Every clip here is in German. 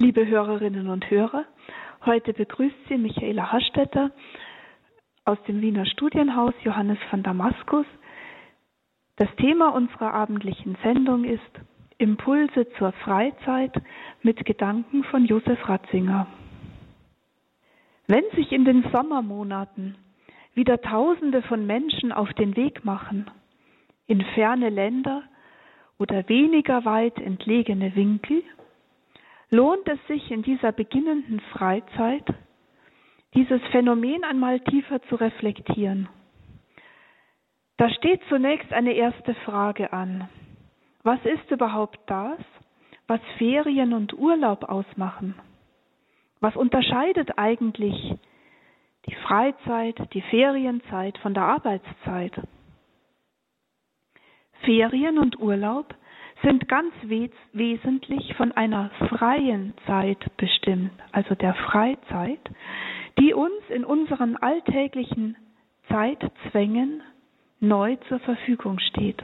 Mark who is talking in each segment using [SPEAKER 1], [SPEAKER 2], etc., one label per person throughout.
[SPEAKER 1] Liebe Hörerinnen und Hörer, heute begrüßt Sie Michaela Hastetter aus dem Wiener Studienhaus Johannes von Damaskus. Das Thema unserer abendlichen Sendung ist Impulse zur Freizeit mit Gedanken von Josef Ratzinger. Wenn sich in den Sommermonaten wieder Tausende von Menschen auf den Weg machen, in ferne Länder oder weniger weit entlegene Winkel, lohnt es sich in dieser beginnenden Freizeit, dieses Phänomen einmal tiefer zu reflektieren. Da steht zunächst eine erste Frage an. Was ist überhaupt das, was Ferien und Urlaub ausmachen? Was unterscheidet eigentlich die Freizeit, die Ferienzeit von der Arbeitszeit? Ferien und Urlaub sind ganz wes wesentlich von einer freien Zeit bestimmt, also der Freizeit, die uns in unseren alltäglichen Zeitzwängen neu zur Verfügung steht.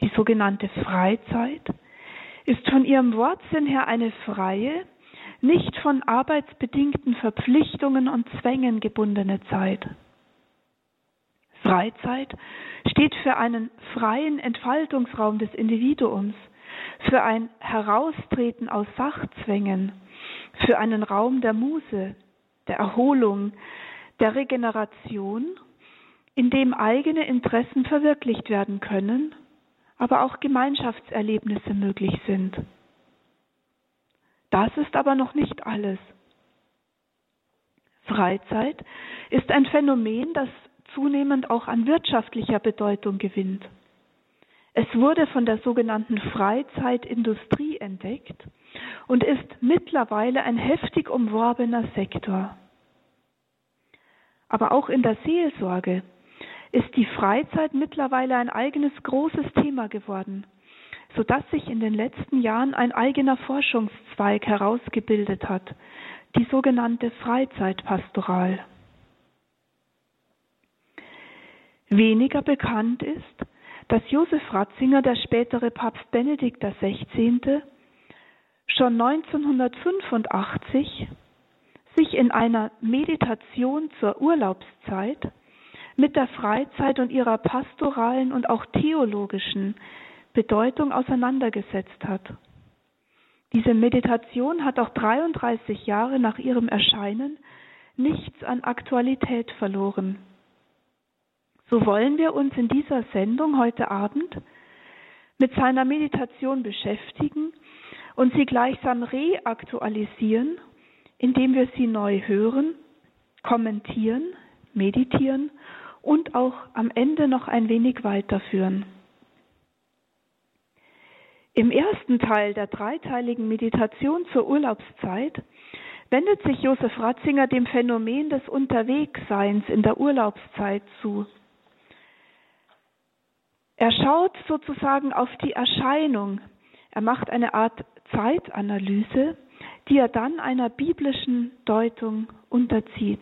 [SPEAKER 1] Die sogenannte Freizeit ist von ihrem Wortsinn her eine freie, nicht von arbeitsbedingten Verpflichtungen und Zwängen gebundene Zeit. Freizeit steht für einen freien Entfaltungsraum des Individuums, für ein Heraustreten aus Sachzwängen, für einen Raum der Muse, der Erholung, der Regeneration, in dem eigene Interessen verwirklicht werden können, aber auch Gemeinschaftserlebnisse möglich sind. Das ist aber noch nicht alles. Freizeit ist ein Phänomen, das zunehmend auch an wirtschaftlicher Bedeutung gewinnt. Es wurde von der sogenannten Freizeitindustrie entdeckt und ist mittlerweile ein heftig umworbener Sektor. Aber auch in der Seelsorge ist die Freizeit mittlerweile ein eigenes großes Thema geworden, sodass sich in den letzten Jahren ein eigener Forschungszweig herausgebildet hat, die sogenannte Freizeitpastoral. Weniger bekannt ist, dass Josef Ratzinger, der spätere Papst Benedikt XVI., schon 1985 sich in einer Meditation zur Urlaubszeit mit der Freizeit und ihrer pastoralen und auch theologischen Bedeutung auseinandergesetzt hat. Diese Meditation hat auch 33 Jahre nach ihrem Erscheinen nichts an Aktualität verloren. So wollen wir uns in dieser Sendung heute Abend mit seiner Meditation beschäftigen und sie gleichsam reaktualisieren, indem wir sie neu hören, kommentieren, meditieren und auch am Ende noch ein wenig weiterführen. Im ersten Teil der dreiteiligen Meditation zur Urlaubszeit wendet sich Josef Ratzinger dem Phänomen des Unterwegsseins in der Urlaubszeit zu. Er schaut sozusagen auf die Erscheinung. Er macht eine Art Zeitanalyse, die er dann einer biblischen Deutung unterzieht.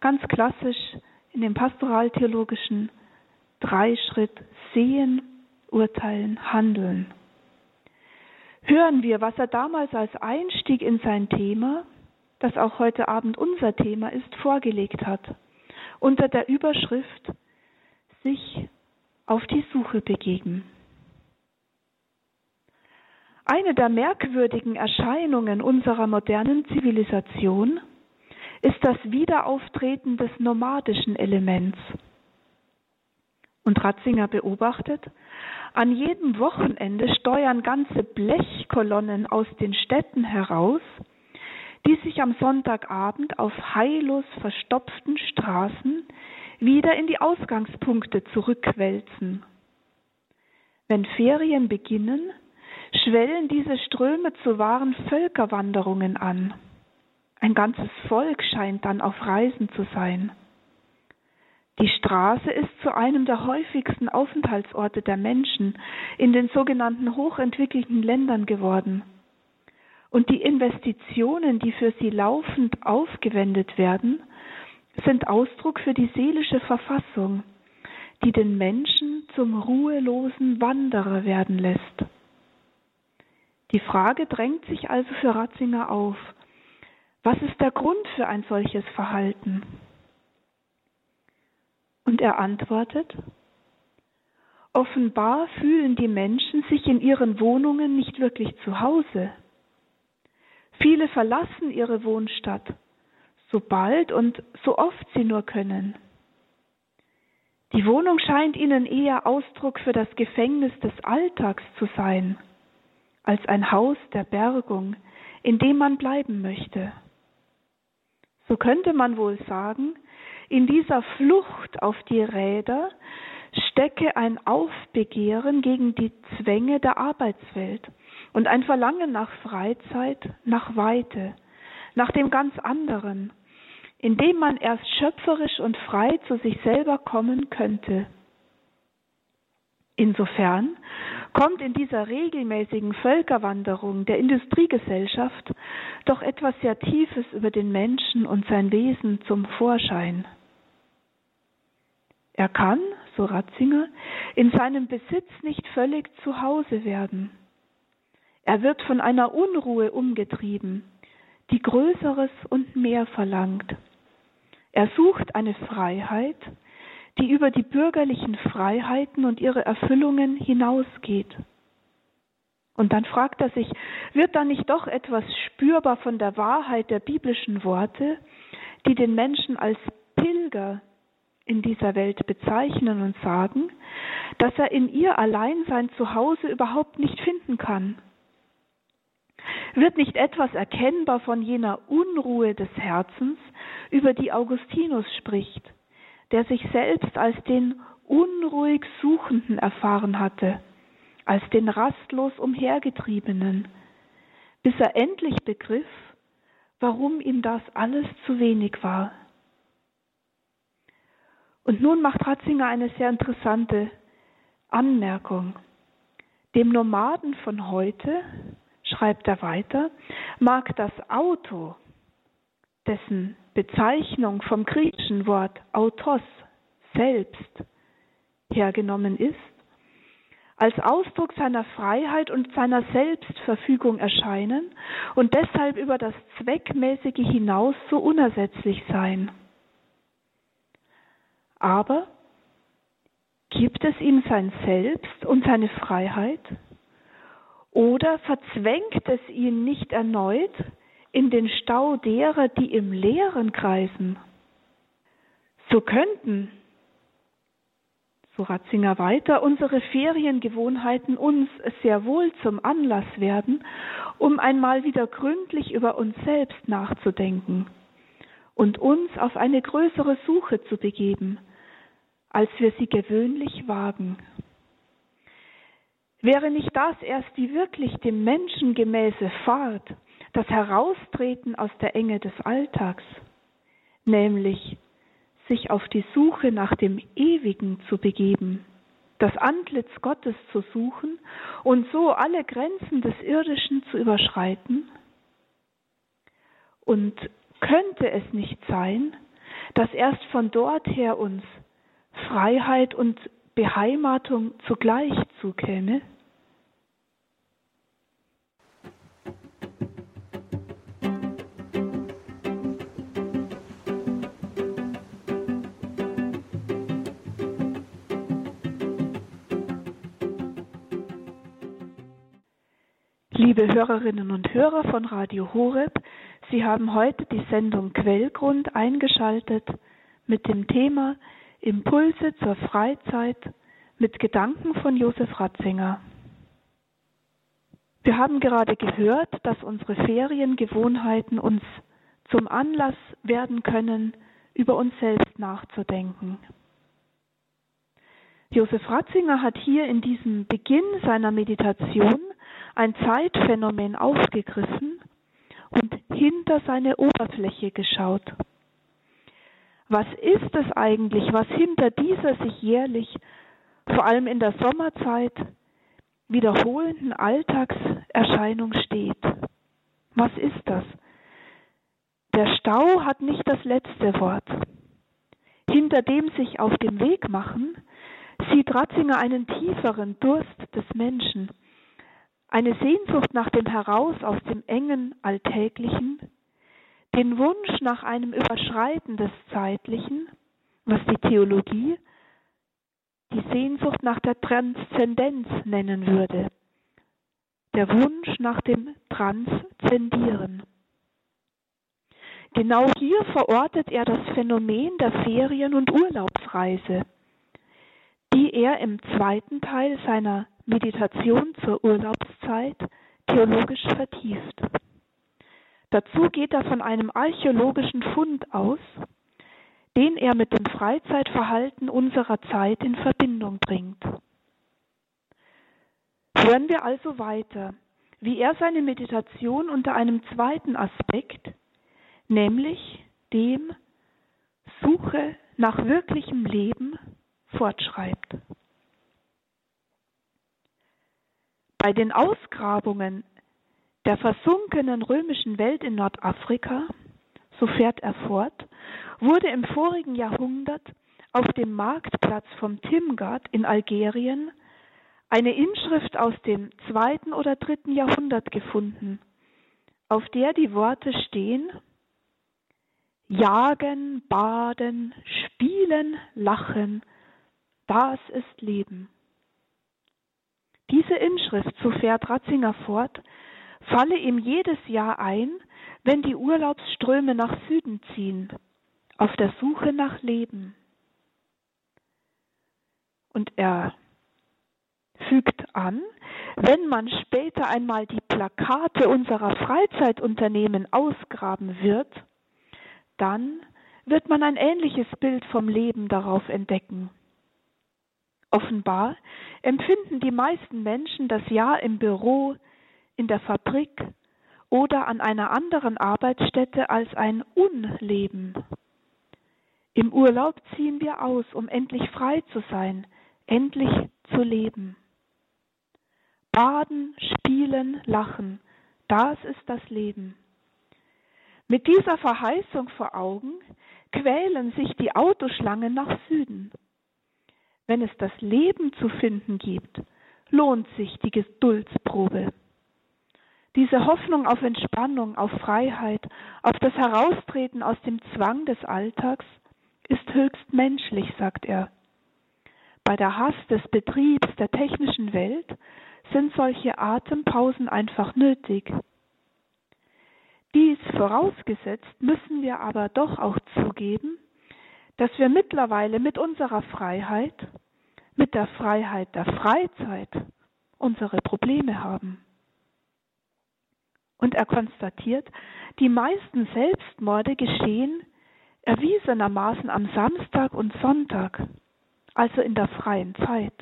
[SPEAKER 1] Ganz klassisch in dem pastoraltheologischen Dreischritt Sehen, Urteilen, Handeln. Hören wir, was er damals als Einstieg in sein Thema, das auch heute Abend unser Thema ist, vorgelegt hat, unter der Überschrift sich auf die Suche begeben. Eine der merkwürdigen Erscheinungen unserer modernen Zivilisation ist das Wiederauftreten des nomadischen Elements. Und Ratzinger beobachtet, an jedem Wochenende steuern ganze Blechkolonnen aus den Städten heraus, die sich am Sonntagabend auf heillos verstopften Straßen wieder in die Ausgangspunkte zurückwälzen. Wenn Ferien beginnen, schwellen diese Ströme zu wahren Völkerwanderungen an. Ein ganzes Volk scheint dann auf Reisen zu sein. Die Straße ist zu einem der häufigsten Aufenthaltsorte der Menschen in den sogenannten hochentwickelten Ländern geworden. Und die Investitionen, die für sie laufend aufgewendet werden, sind Ausdruck für die seelische Verfassung, die den Menschen zum ruhelosen Wanderer werden lässt. Die Frage drängt sich also für Ratzinger auf. Was ist der Grund für ein solches Verhalten? Und er antwortet, offenbar fühlen die Menschen sich in ihren Wohnungen nicht wirklich zu Hause. Viele verlassen ihre Wohnstadt, so bald und so oft sie nur können. Die Wohnung scheint ihnen eher Ausdruck für das Gefängnis des Alltags zu sein, als ein Haus der Bergung, in dem man bleiben möchte. So könnte man wohl sagen, in dieser Flucht auf die Räder stecke ein Aufbegehren gegen die Zwänge der Arbeitswelt und ein Verlangen nach Freizeit, nach Weite, nach dem ganz anderen, in dem man erst schöpferisch und frei zu sich selber kommen könnte. Insofern kommt in dieser regelmäßigen Völkerwanderung der Industriegesellschaft doch etwas sehr Tiefes über den Menschen und sein Wesen zum Vorschein. Er kann, so Ratzinger, in seinem Besitz nicht völlig zu Hause werden. Er wird von einer Unruhe umgetrieben, die Größeres und mehr verlangt. Er sucht eine Freiheit, die über die bürgerlichen Freiheiten und ihre Erfüllungen hinausgeht. Und dann fragt er sich, wird da nicht doch etwas spürbar von der Wahrheit der biblischen Worte, die den Menschen als Pilger in dieser Welt bezeichnen und sagen, dass er in ihr allein sein Zuhause überhaupt nicht finden kann? Wird nicht etwas erkennbar von jener Unruhe des Herzens, über die Augustinus spricht, der sich selbst als den unruhig Suchenden erfahren hatte, als den rastlos Umhergetriebenen, bis er endlich begriff, warum ihm das alles zu wenig war. Und nun macht Ratzinger eine sehr interessante Anmerkung. Dem Nomaden von heute, schreibt er weiter, mag das Auto, dessen Bezeichnung vom griechischen Wort autos, selbst, hergenommen ist, als Ausdruck seiner Freiheit und seiner Selbstverfügung erscheinen und deshalb über das Zweckmäßige hinaus so unersetzlich sein. Aber gibt es ihm sein Selbst und seine Freiheit? Oder verzwängt es ihn nicht erneut in den Stau derer, die im Leeren kreisen? So könnten, so Ratzinger weiter, unsere Feriengewohnheiten uns sehr wohl zum Anlass werden, um einmal wieder gründlich über uns selbst nachzudenken und uns auf eine größere Suche zu begeben – als wir sie gewöhnlich wagen. Wäre nicht das erst die wirklich dem Menschen gemäße Fahrt, das Heraustreten aus der Enge des Alltags, nämlich sich auf die Suche nach dem Ewigen zu begeben, das Antlitz Gottes zu suchen und so alle Grenzen des Irdischen zu überschreiten? Und könnte es nicht sein, dass erst von dort her uns Freiheit und Beheimatung zugleich zukäme? Liebe Hörerinnen und Hörer von Radio Horeb, Sie haben heute die Sendung Quellgrund eingeschaltet mit dem Thema Impulse zur Freizeit mit Gedanken von Josef Ratzinger. Wir haben gerade gehört, dass unsere Feriengewohnheiten uns zum Anlass werden können, über uns selbst nachzudenken. Josef Ratzinger hat hier in diesem Beginn seiner Meditation ein Zeitphänomen aufgegriffen und hinter seine Oberfläche geschaut. Was ist es eigentlich, was hinter dieser sich jährlich, vor allem in der Sommerzeit, wiederholenden Alltagserscheinung steht? Was ist das? Der Stau hat nicht das letzte Wort. Hinter dem sich auf dem Weg machen, sieht Ratzinger einen tieferen Durst des Menschen, eine Sehnsucht nach dem Heraus aus dem engen Alltäglichen, den Wunsch nach einem Überschreiten des Zeitlichen, was die Theologie die Sehnsucht nach der Transzendenz nennen würde, der Wunsch nach dem Transzendieren. Genau hier verortet er das Phänomen der Ferien- und Urlaubsreise, die er im zweiten Teil seiner Meditation zur Urlaubszeit theologisch vertieft. Dazu geht er von einem archäologischen Fund aus, den er mit dem Freizeitverhalten unserer Zeit in Verbindung bringt. Hören wir also weiter, wie er seine Meditation unter einem zweiten Aspekt, nämlich dem Suche nach wirklichem Leben, fortschreibt. Bei den Ausgrabungen der versunkenen römischen Welt in Nordafrika, so fährt er fort, wurde im vorigen Jahrhundert auf dem Marktplatz vom Timgad in Algerien eine Inschrift aus dem zweiten oder dritten Jahrhundert gefunden, auf der die Worte stehen Jagen, baden, spielen, lachen, das ist Leben. Diese Inschrift, so fährt Ratzinger fort, falle ihm jedes Jahr ein, wenn die Urlaubsströme nach Süden ziehen, auf der Suche nach Leben. Und er fügt an, wenn man später einmal die Plakate unserer Freizeitunternehmen ausgraben wird, dann wird man ein ähnliches Bild vom Leben darauf entdecken. Offenbar empfinden die meisten Menschen das Jahr im Büro, in der Fabrik oder an einer anderen Arbeitsstätte als ein Unleben. Im Urlaub ziehen wir aus, um endlich frei zu sein, endlich zu leben. Baden, spielen, lachen, das ist das Leben. Mit dieser Verheißung vor Augen quälen sich die Autoschlangen nach Süden. Wenn es das Leben zu finden gibt, lohnt sich die Geduldsprobe. Diese Hoffnung auf Entspannung, auf Freiheit, auf das Heraustreten aus dem Zwang des Alltags ist höchst menschlich, sagt er. Bei der Hass des Betriebs der technischen Welt sind solche Atempausen einfach nötig. Dies vorausgesetzt müssen wir aber doch auch zugeben, dass wir mittlerweile mit unserer Freiheit, mit der Freiheit der Freizeit unsere Probleme haben. Und er konstatiert, die meisten Selbstmorde geschehen erwiesenermaßen am Samstag und Sonntag, also in der freien Zeit.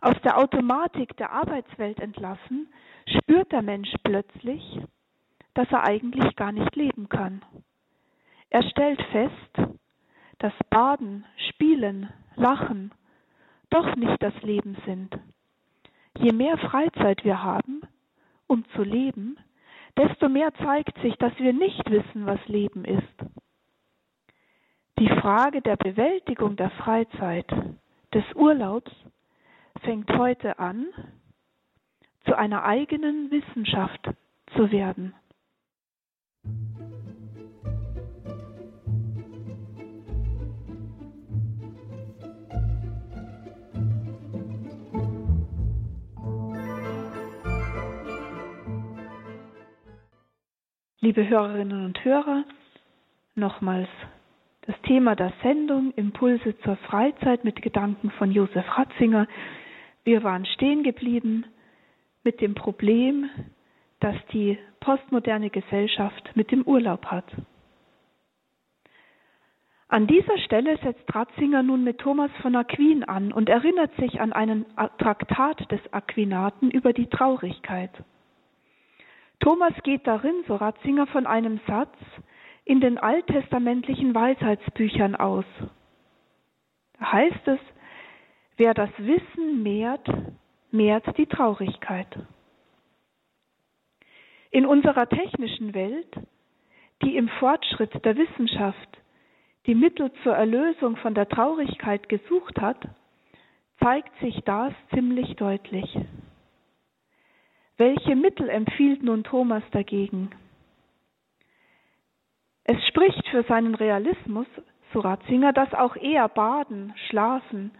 [SPEAKER 1] Aus der Automatik der Arbeitswelt entlassen, spürt der Mensch plötzlich, dass er eigentlich gar nicht leben kann. Er stellt fest, dass Baden, Spielen, Lachen doch nicht das Leben sind. Je mehr Freizeit wir haben, um zu leben, desto mehr zeigt sich, dass wir nicht wissen, was Leben ist. Die Frage der Bewältigung der Freizeit, des Urlaubs, fängt heute an, zu einer eigenen Wissenschaft zu werden. Liebe Hörerinnen und Hörer, nochmals das Thema der Sendung Impulse zur Freizeit mit Gedanken von Josef Ratzinger. Wir waren stehen geblieben mit dem Problem, das die postmoderne Gesellschaft mit dem Urlaub hat. An dieser Stelle setzt Ratzinger nun mit Thomas von Aquin an und erinnert sich an einen Traktat des Aquinaten über die Traurigkeit. Thomas geht darin, so Ratzinger, von einem Satz in den alttestamentlichen Weisheitsbüchern aus. Da heißt es, wer das Wissen mehrt, mehrt die Traurigkeit. In unserer technischen Welt, die im Fortschritt der Wissenschaft die Mittel zur Erlösung von der Traurigkeit gesucht hat, zeigt sich das ziemlich deutlich. Welche Mittel empfiehlt nun Thomas dagegen? Es spricht für seinen Realismus, so Ratzinger, dass auch eher Baden, Schlafen,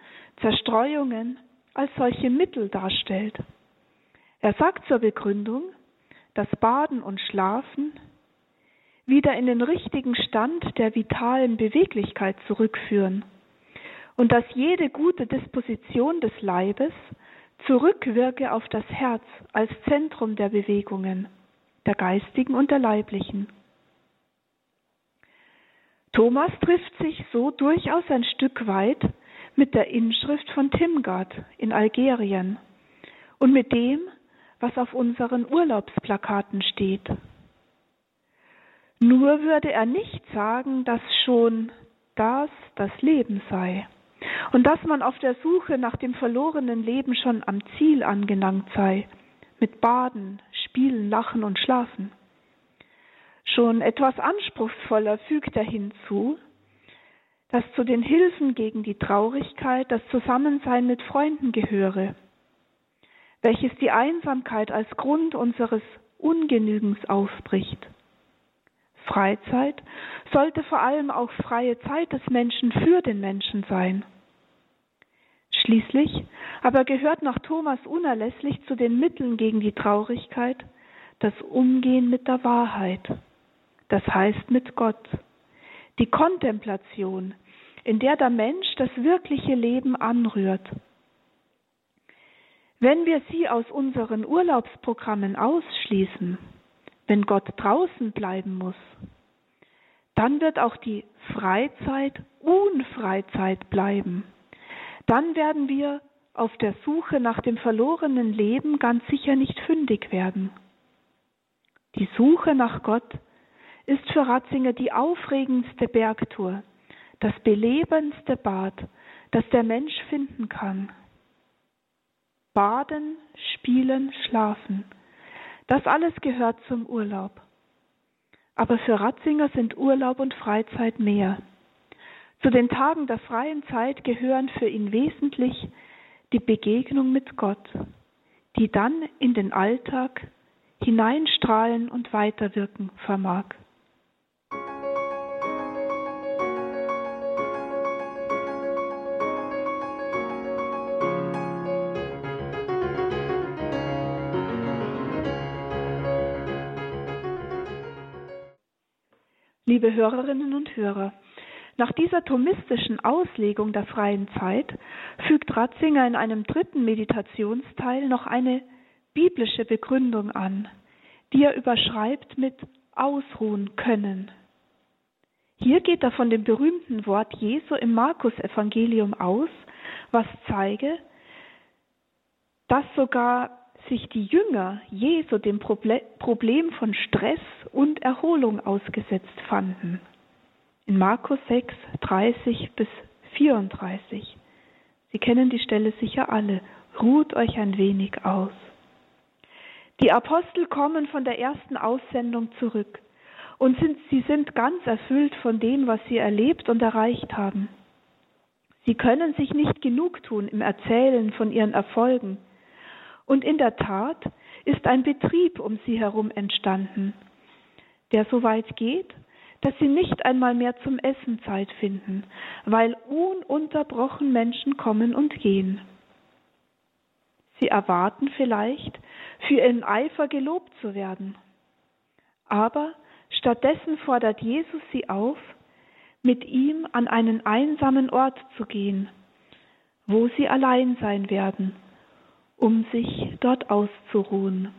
[SPEAKER 1] Zerstreuungen als solche Mittel darstellt. Er sagt zur Begründung, dass Baden und Schlafen wieder in den richtigen Stand der vitalen Beweglichkeit zurückführen und dass jede gute Disposition des Leibes zurückwirke auf das Herz als Zentrum der Bewegungen, der geistigen und der leiblichen. Thomas trifft sich so durchaus ein Stück weit mit der Inschrift von Timgad in Algerien und mit dem, was auf unseren Urlaubsplakaten steht. Nur würde er nicht sagen, dass schon das das Leben sei und dass man auf der Suche nach dem verlorenen Leben schon am Ziel angelangt sei, mit Baden, Spielen, Lachen und Schlafen. Schon etwas anspruchsvoller fügt er hinzu, dass zu den Hilfen gegen die Traurigkeit das Zusammensein mit Freunden gehöre, welches die Einsamkeit als Grund unseres Ungenügens aufbricht. Freizeit sollte vor allem auch freie Zeit des Menschen für den Menschen sein. Schließlich aber gehört nach Thomas unerlässlich zu den Mitteln gegen die Traurigkeit das Umgehen mit der Wahrheit, das heißt mit Gott, die Kontemplation, in der der Mensch das wirkliche Leben anrührt. Wenn wir sie aus unseren Urlaubsprogrammen ausschließen, wenn Gott draußen bleiben muss, dann wird auch die Freizeit Unfreizeit bleiben. Dann werden wir auf der Suche nach dem verlorenen Leben ganz sicher nicht fündig werden. Die Suche nach Gott ist für Ratzinger die aufregendste Bergtour, das belebendste Bad, das der Mensch finden kann. Baden, spielen, schlafen, das alles gehört zum Urlaub. Aber für Ratzinger sind Urlaub und Freizeit mehr. Zu den Tagen der freien Zeit gehören für ihn wesentlich die Begegnung mit Gott, die dann in den Alltag hineinstrahlen und weiterwirken vermag. Liebe Hörerinnen und Hörer, nach dieser thomistischen Auslegung der freien Zeit fügt Ratzinger in einem dritten Meditationsteil noch eine biblische Begründung an, die er überschreibt mit ausruhen können. Hier geht er von dem berühmten Wort Jesu im Markus-Evangelium aus, was zeige, dass sogar sich die Jünger Jesu dem Problem von Stress und Erholung ausgesetzt fanden. In Markus 6, 30 bis 34. Sie kennen die Stelle sicher alle. Ruht euch ein wenig aus. Die Apostel kommen von der ersten Aussendung zurück und sind, sie sind ganz erfüllt von dem, was sie erlebt und erreicht haben. Sie können sich nicht genug tun im Erzählen von ihren Erfolgen. Und in der Tat ist ein Betrieb um sie herum entstanden, der so weit geht, dass sie nicht einmal mehr zum Essen Zeit finden, weil ununterbrochen Menschen kommen und gehen. Sie erwarten vielleicht, für ihren Eifer gelobt zu werden. Aber stattdessen fordert Jesus sie auf, mit ihm an einen einsamen Ort zu gehen, wo sie allein sein werden um sich dort auszuruhen.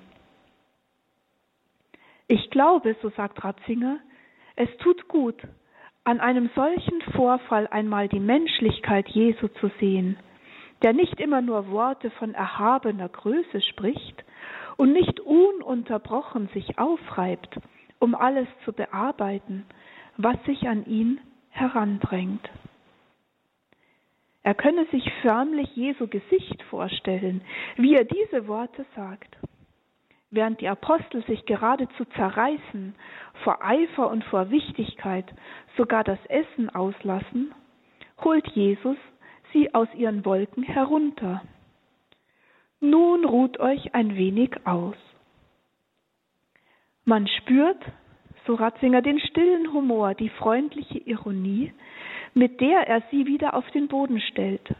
[SPEAKER 1] Ich glaube, so sagt Ratzinger, es tut gut, an einem solchen Vorfall einmal die Menschlichkeit Jesu zu sehen, der nicht immer nur Worte von erhabener Größe spricht und nicht ununterbrochen sich aufreibt, um alles zu bearbeiten, was sich an ihn herandrängt. Er könne sich förmlich Jesu Gesicht vorstellen, wie er diese Worte sagt. Während die Apostel sich geradezu zerreißen, vor Eifer und vor Wichtigkeit sogar das Essen auslassen, holt Jesus sie aus ihren Wolken herunter. Nun ruht euch ein wenig aus. Man spürt, so Ratzinger, den stillen Humor, die freundliche Ironie, mit der er sie wieder auf den Boden stellt.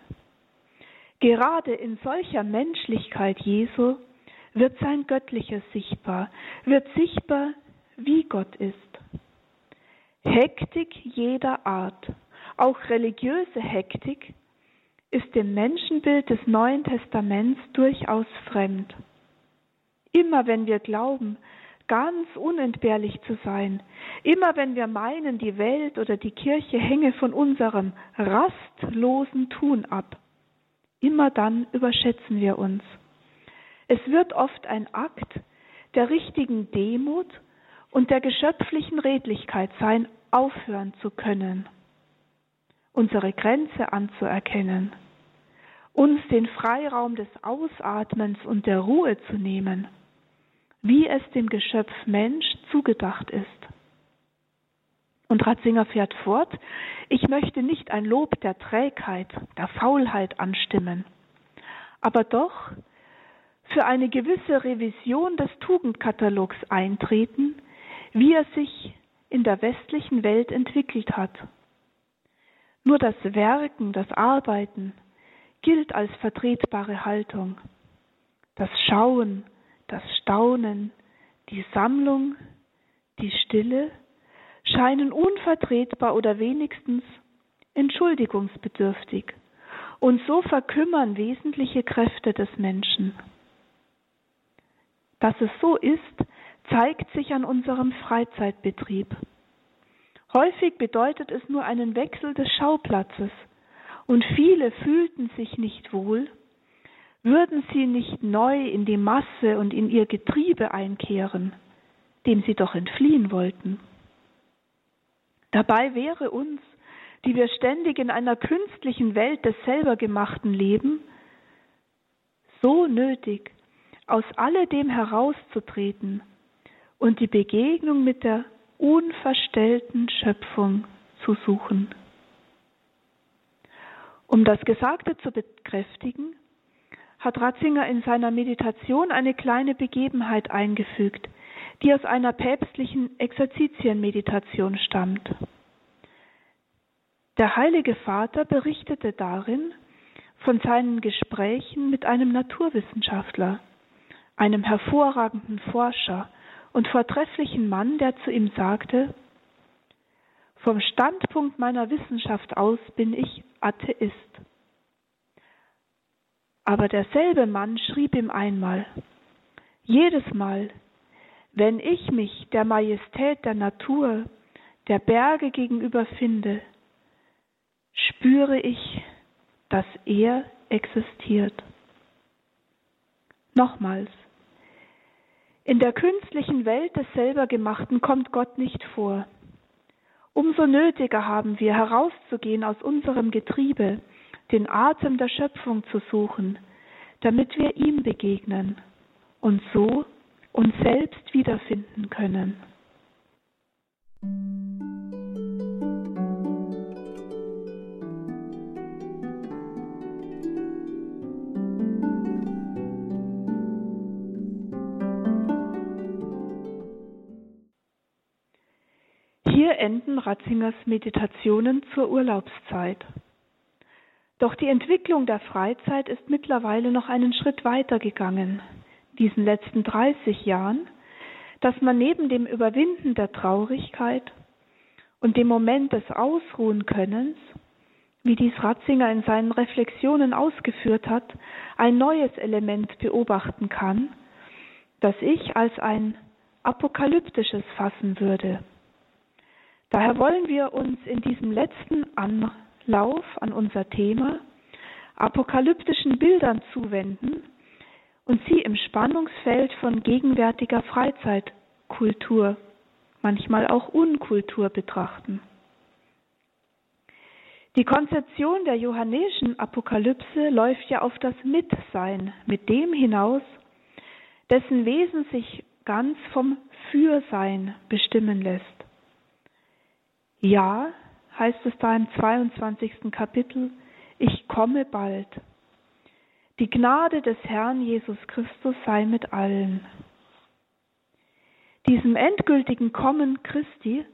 [SPEAKER 1] Gerade in solcher Menschlichkeit Jesu wird sein Göttliches sichtbar, wird sichtbar, wie Gott ist. Hektik jeder Art, auch religiöse Hektik, ist dem Menschenbild des Neuen Testaments durchaus fremd. Immer wenn wir glauben, ganz unentbehrlich zu sein, immer wenn wir meinen, die Welt oder die Kirche hänge von unserem rastlosen Tun ab, immer dann überschätzen wir uns. Es wird oft ein Akt der richtigen Demut und der geschöpflichen Redlichkeit sein, aufhören zu können, unsere Grenze anzuerkennen, uns den Freiraum des Ausatmens und der Ruhe zu nehmen, wie es dem Geschöpf Mensch zugedacht ist. Und Ratzinger fährt fort, ich möchte nicht ein Lob der Trägheit, der Faulheit anstimmen, aber doch für eine gewisse Revision des Tugendkatalogs eintreten, wie er sich in der westlichen Welt entwickelt hat. Nur das Werken, das Arbeiten gilt als vertretbare Haltung. Das Schauen, das Staunen, die Sammlung, die Stille scheinen unvertretbar oder wenigstens entschuldigungsbedürftig. Und so verkümmern wesentliche Kräfte des Menschen. Dass es so ist, zeigt sich an unserem Freizeitbetrieb. Häufig bedeutet es nur einen Wechsel des Schauplatzes, und viele fühlten sich nicht wohl, würden sie nicht neu in die Masse und in ihr Getriebe einkehren, dem sie doch entfliehen wollten. Dabei wäre uns, die wir ständig in einer künstlichen Welt des selbergemachten leben, so nötig, aus alledem herauszutreten und die Begegnung mit der unverstellten Schöpfung zu suchen. Um das Gesagte zu bekräftigen, hat Ratzinger in seiner Meditation eine kleine Begebenheit eingefügt, die aus einer päpstlichen Exerzitienmeditation stammt. Der Heilige Vater berichtete darin von seinen Gesprächen mit einem Naturwissenschaftler, einem hervorragenden Forscher und vortrefflichen Mann, der zu ihm sagte, vom Standpunkt meiner Wissenschaft aus bin ich Atheist. Aber derselbe Mann schrieb ihm einmal, jedes Mal, wenn ich mich der Majestät der Natur, der Berge gegenüber finde, spüre ich, dass er existiert. Nochmals, in der künstlichen Welt des Selbergemachten kommt Gott nicht vor. Umso nötiger haben wir herauszugehen aus unserem Getriebe, den Atem der Schöpfung zu suchen, damit wir ihm begegnen und so uns selbst wiederfinden können. Hier enden Ratzingers Meditationen zur Urlaubszeit. Doch die Entwicklung der Freizeit ist mittlerweile noch einen Schritt weiter gegangen, diesen letzten 30 Jahren, dass man neben dem Überwinden der Traurigkeit und dem Moment des Ausruhenkönnens, wie dies Ratzinger in seinen Reflexionen ausgeführt hat, ein neues Element beobachten kann, das ich als ein apokalyptisches fassen würde. Daher wollen wir uns in diesem letzten Anlauf an unser Thema apokalyptischen Bildern zuwenden und sie im Spannungsfeld von gegenwärtiger Freizeitkultur, manchmal auch Unkultur betrachten. Die Konzeption der johannäischen Apokalypse läuft ja auf das Mitsein mit dem hinaus, dessen Wesen sich ganz vom Fürsein bestimmen lässt. Ja, heißt es da im 22. Kapitel, ich komme bald. Die Gnade des Herrn Jesus Christus sei mit allen. Diesem endgültigen Kommen Christi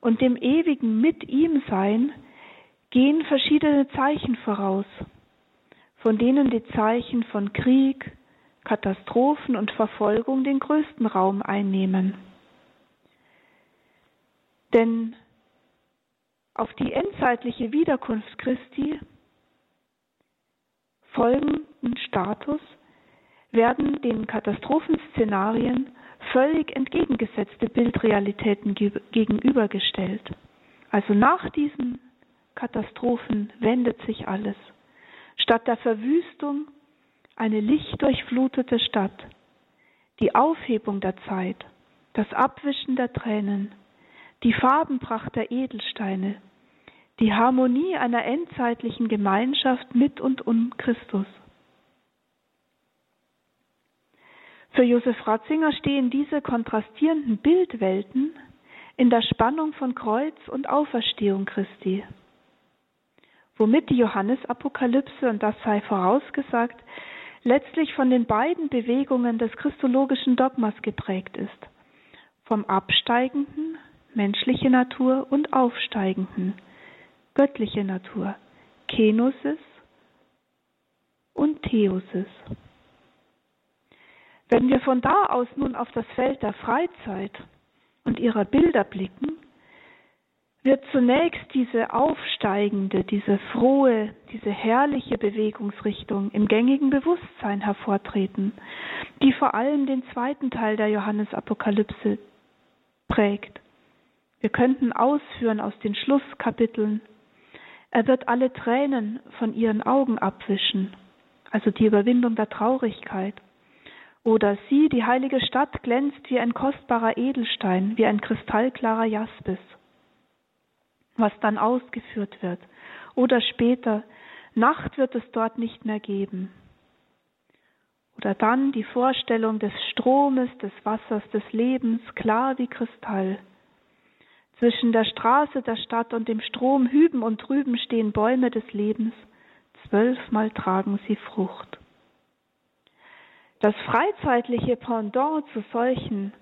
[SPEAKER 1] und dem ewigen Mit ihm Sein gehen verschiedene Zeichen voraus, von denen die Zeichen von Krieg, Katastrophen und Verfolgung den größten Raum einnehmen. Denn auf die endzeitliche Wiederkunft Christi folgenden Status werden den Katastrophenszenarien völlig entgegengesetzte Bildrealitäten gegenübergestellt. Also nach diesen Katastrophen wendet sich alles. Statt der Verwüstung eine lichtdurchflutete Stadt, die Aufhebung der Zeit, das Abwischen der Tränen, die Farbenpracht der Edelsteine, die Harmonie einer endzeitlichen Gemeinschaft mit und um Christus. Für Josef Ratzinger stehen diese kontrastierenden Bildwelten in der Spannung von Kreuz und Auferstehung Christi, womit die Johannesapokalypse, und das sei vorausgesagt, letztlich von den beiden Bewegungen des christologischen Dogmas geprägt ist, vom absteigenden, menschliche Natur, und aufsteigenden, göttliche Natur, Kenosis und Theosis. Wenn wir von da aus nun auf das Feld der Freizeit und ihrer Bilder blicken, wird zunächst diese aufsteigende, diese frohe, diese herrliche Bewegungsrichtung im gängigen Bewusstsein hervortreten, die vor allem den zweiten Teil der Johannesapokalypse prägt. Wir könnten ausführen aus den Schlusskapiteln. Er wird alle Tränen von ihren Augen abwischen, also die Überwindung der Traurigkeit. Oder sie, die heilige Stadt, glänzt wie ein kostbarer Edelstein, wie ein kristallklarer Jaspis, was dann ausgeführt wird. Oder später, Nacht wird es dort nicht mehr geben. Oder dann die Vorstellung des Stromes, des Wassers, des Lebens, klar wie Kristall. Zwischen der Straße der Stadt und dem Strom hüben und drüben stehen Bäume des Lebens, zwölfmal tragen sie Frucht. Das freizeitliche Pendant zu solchen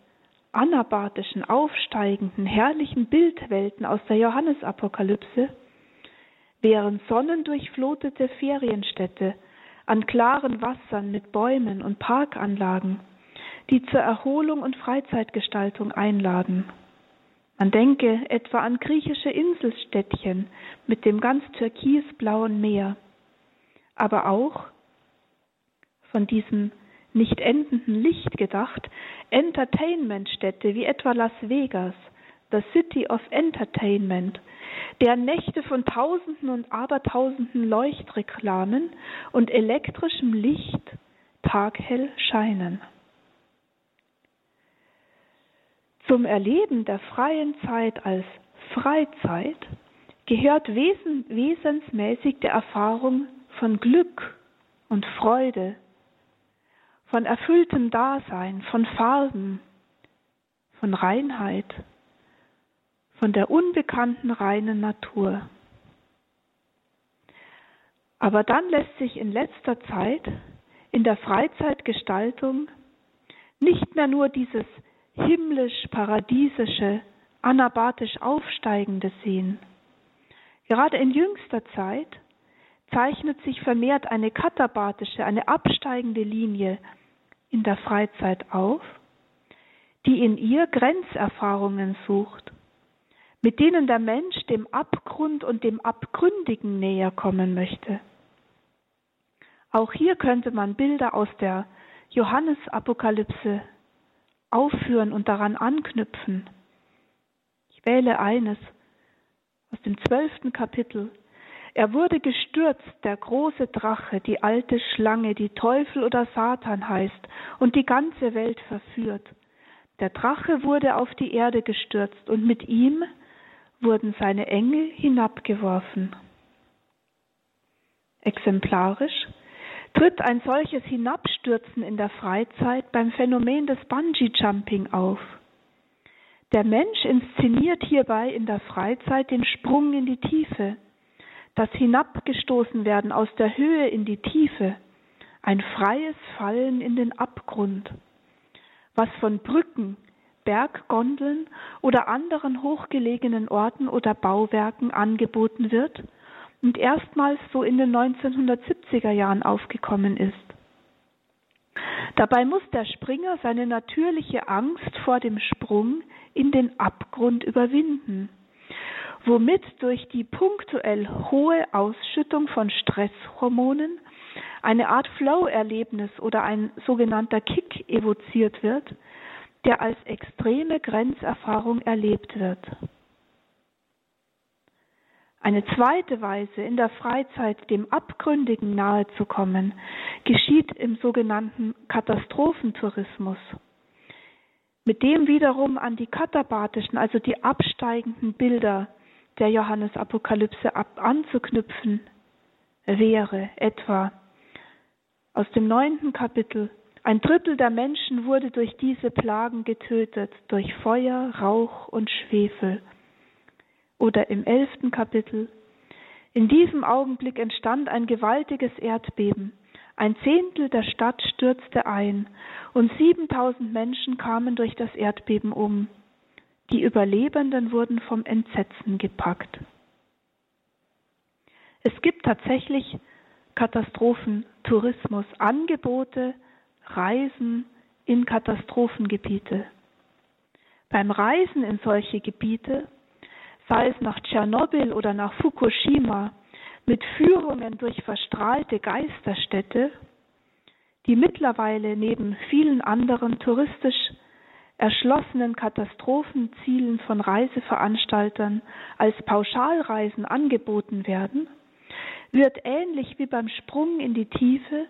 [SPEAKER 1] anabatischen, aufsteigenden, herrlichen Bildwelten aus der Johannesapokalypse wären sonnendurchflutete Ferienstädte an klaren Wassern mit Bäumen und Parkanlagen, die zur Erholung und Freizeitgestaltung einladen. Man denke etwa an griechische Inselstädtchen mit dem ganz türkisblauen Meer, aber auch von diesem nicht endenden Licht gedacht, Entertainmentstädte wie etwa Las Vegas, the City of Entertainment, deren Nächte von Tausenden und Abertausenden Leuchtreklamen und elektrischem Licht taghell scheinen. Zum Erleben der freien Zeit als Freizeit gehört wesen, wesensmäßig der Erfahrung von Glück und Freude, von erfülltem Dasein, von Farben, von Reinheit, von der unbekannten reinen Natur. Aber dann lässt sich in letzter Zeit in der Freizeitgestaltung nicht mehr nur dieses himmlisch-paradiesische, anabatisch aufsteigende sehen. Gerade in jüngster Zeit zeichnet sich vermehrt eine katabatische, eine absteigende Linie in der Freizeit auf, die in ihr Grenzerfahrungen sucht, mit denen der Mensch dem Abgrund und dem Abgründigen näher kommen möchte. Auch hier könnte man Bilder aus der Johannesapokalypse aufführen und daran anknüpfen. Ich wähle eines aus dem zwölften Kapitel. Er wurde gestürzt, der große Drache, die alte Schlange, die Teufel oder Satan heißt und die ganze Welt verführt. Der Drache wurde auf die Erde gestürzt und mit ihm wurden seine Engel hinabgeworfen. Exemplarisch tritt ein solches Hinabstürzen in der Freizeit beim Phänomen des Bungee-Jumping auf. Der Mensch inszeniert hierbei in der Freizeit den Sprung in die Tiefe das Hinabgestoßenwerden aus der Höhe in die Tiefe, ein freies Fallen in den Abgrund, was von Brücken, Berggondeln oder anderen hochgelegenen Orten oder Bauwerken angeboten wird und erstmals so in den 1970er Jahren aufgekommen ist. Dabei muss der Springer seine natürliche Angst vor dem Sprung in den Abgrund überwinden, womit durch die punktuell hohe Ausschüttung von Stresshormonen eine Art Flow-Erlebnis oder ein sogenannter Kick evoziert wird, der als extreme Grenzerfahrung erlebt wird. Eine zweite Weise, in der Freizeit dem Abgründigen nahezukommen, geschieht im sogenannten Katastrophentourismus, mit dem wiederum an die katabathischen, also die absteigenden Bilder der Johannesapokalypse ab anzuknüpfen wäre, etwa aus dem neunten Kapitel. Ein Drittel der Menschen wurde durch diese Plagen getötet, durch Feuer, Rauch und Schwefel oder im elften Kapitel. In diesem Augenblick entstand ein gewaltiges Erdbeben. Ein Zehntel der Stadt stürzte ein und 7000 Menschen kamen durch das Erdbeben um. Die Überlebenden wurden vom Entsetzen gepackt. Es gibt tatsächlich Katastrophentourismus, Angebote, Reisen in Katastrophengebiete. Beim Reisen in solche Gebiete sei es nach Tschernobyl oder nach Fukushima, mit Führungen durch verstrahlte Geisterstädte, die mittlerweile neben vielen anderen touristisch erschlossenen Katastrophenzielen von Reiseveranstaltern als Pauschalreisen angeboten werden, wird ähnlich wie beim Sprung in die Tiefe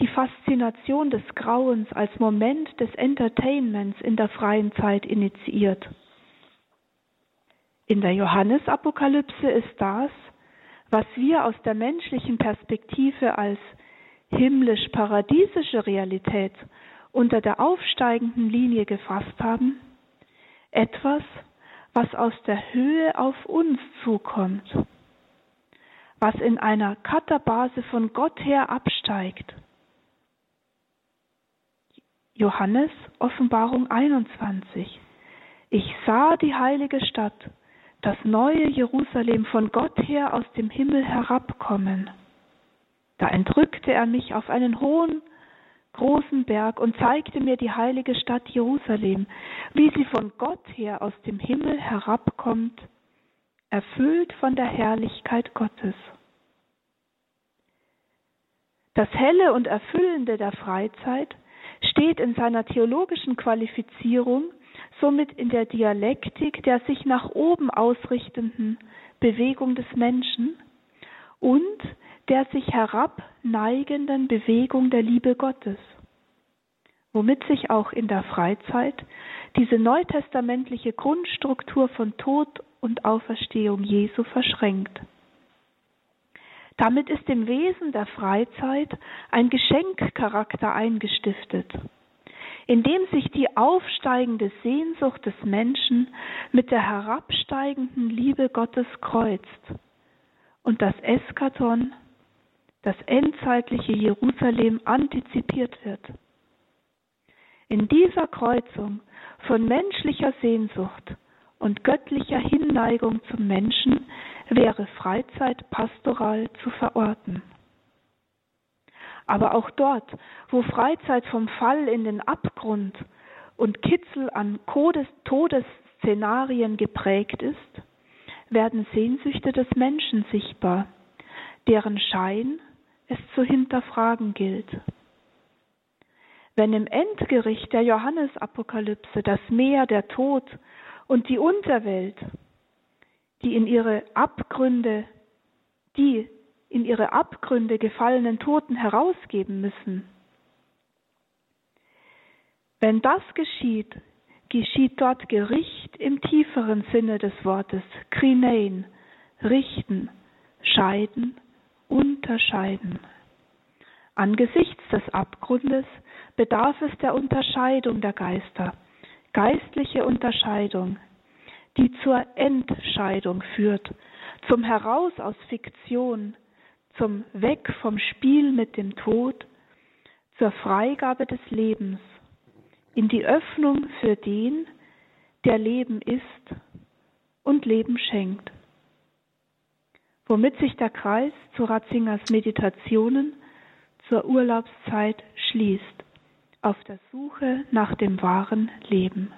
[SPEAKER 1] die Faszination des Grauens als Moment des Entertainments in der freien Zeit initiiert. In der Johannesapokalypse ist das, was wir aus der menschlichen Perspektive als himmlisch-paradiesische Realität unter der aufsteigenden Linie gefasst haben, etwas, was aus der Höhe auf uns zukommt, was in einer Katabase von Gott her absteigt. Johannes Offenbarung 21. Ich sah die heilige Stadt, das neue Jerusalem von Gott her aus dem Himmel herabkommen. Da entrückte er mich auf einen hohen, großen Berg und zeigte mir die heilige Stadt Jerusalem, wie sie von Gott her aus dem Himmel herabkommt, erfüllt von der Herrlichkeit Gottes. Das Helle und Erfüllende der Freizeit steht in seiner theologischen Qualifizierung somit in der Dialektik der sich nach oben ausrichtenden Bewegung des Menschen und der sich herabneigenden Bewegung der Liebe Gottes, womit sich auch in der Freizeit diese neutestamentliche Grundstruktur von Tod und Auferstehung Jesu verschränkt. Damit ist im Wesen der Freizeit ein Geschenkcharakter eingestiftet indem sich die aufsteigende Sehnsucht des Menschen mit der herabsteigenden Liebe Gottes kreuzt und das Eskaton, das endzeitliche Jerusalem antizipiert wird. In dieser Kreuzung von menschlicher Sehnsucht und göttlicher Hinneigung zum Menschen wäre Freizeit pastoral zu verorten. Aber auch dort, wo Freizeit vom Fall in den Abgrund und Kitzel an Todesszenarien geprägt ist, werden Sehnsüchte des Menschen sichtbar, deren Schein es zu hinterfragen gilt. Wenn im Endgericht der Johannesapokalypse das Meer, der Tod und die Unterwelt, die in ihre Abgründe, die in ihre Abgründe gefallenen Toten herausgeben müssen. Wenn das geschieht, geschieht dort Gericht im tieferen Sinne des Wortes, krinein, richten, scheiden, unterscheiden. Angesichts des Abgrundes bedarf es der Unterscheidung der Geister, geistliche Unterscheidung, die zur Entscheidung führt, zum Heraus aus Fiktion, zum Weg vom Spiel mit dem Tod zur Freigabe des Lebens, in die Öffnung für den, der Leben ist und Leben schenkt. Womit sich der Kreis zu Ratzingers Meditationen zur Urlaubszeit schließt, auf der Suche nach dem wahren Leben.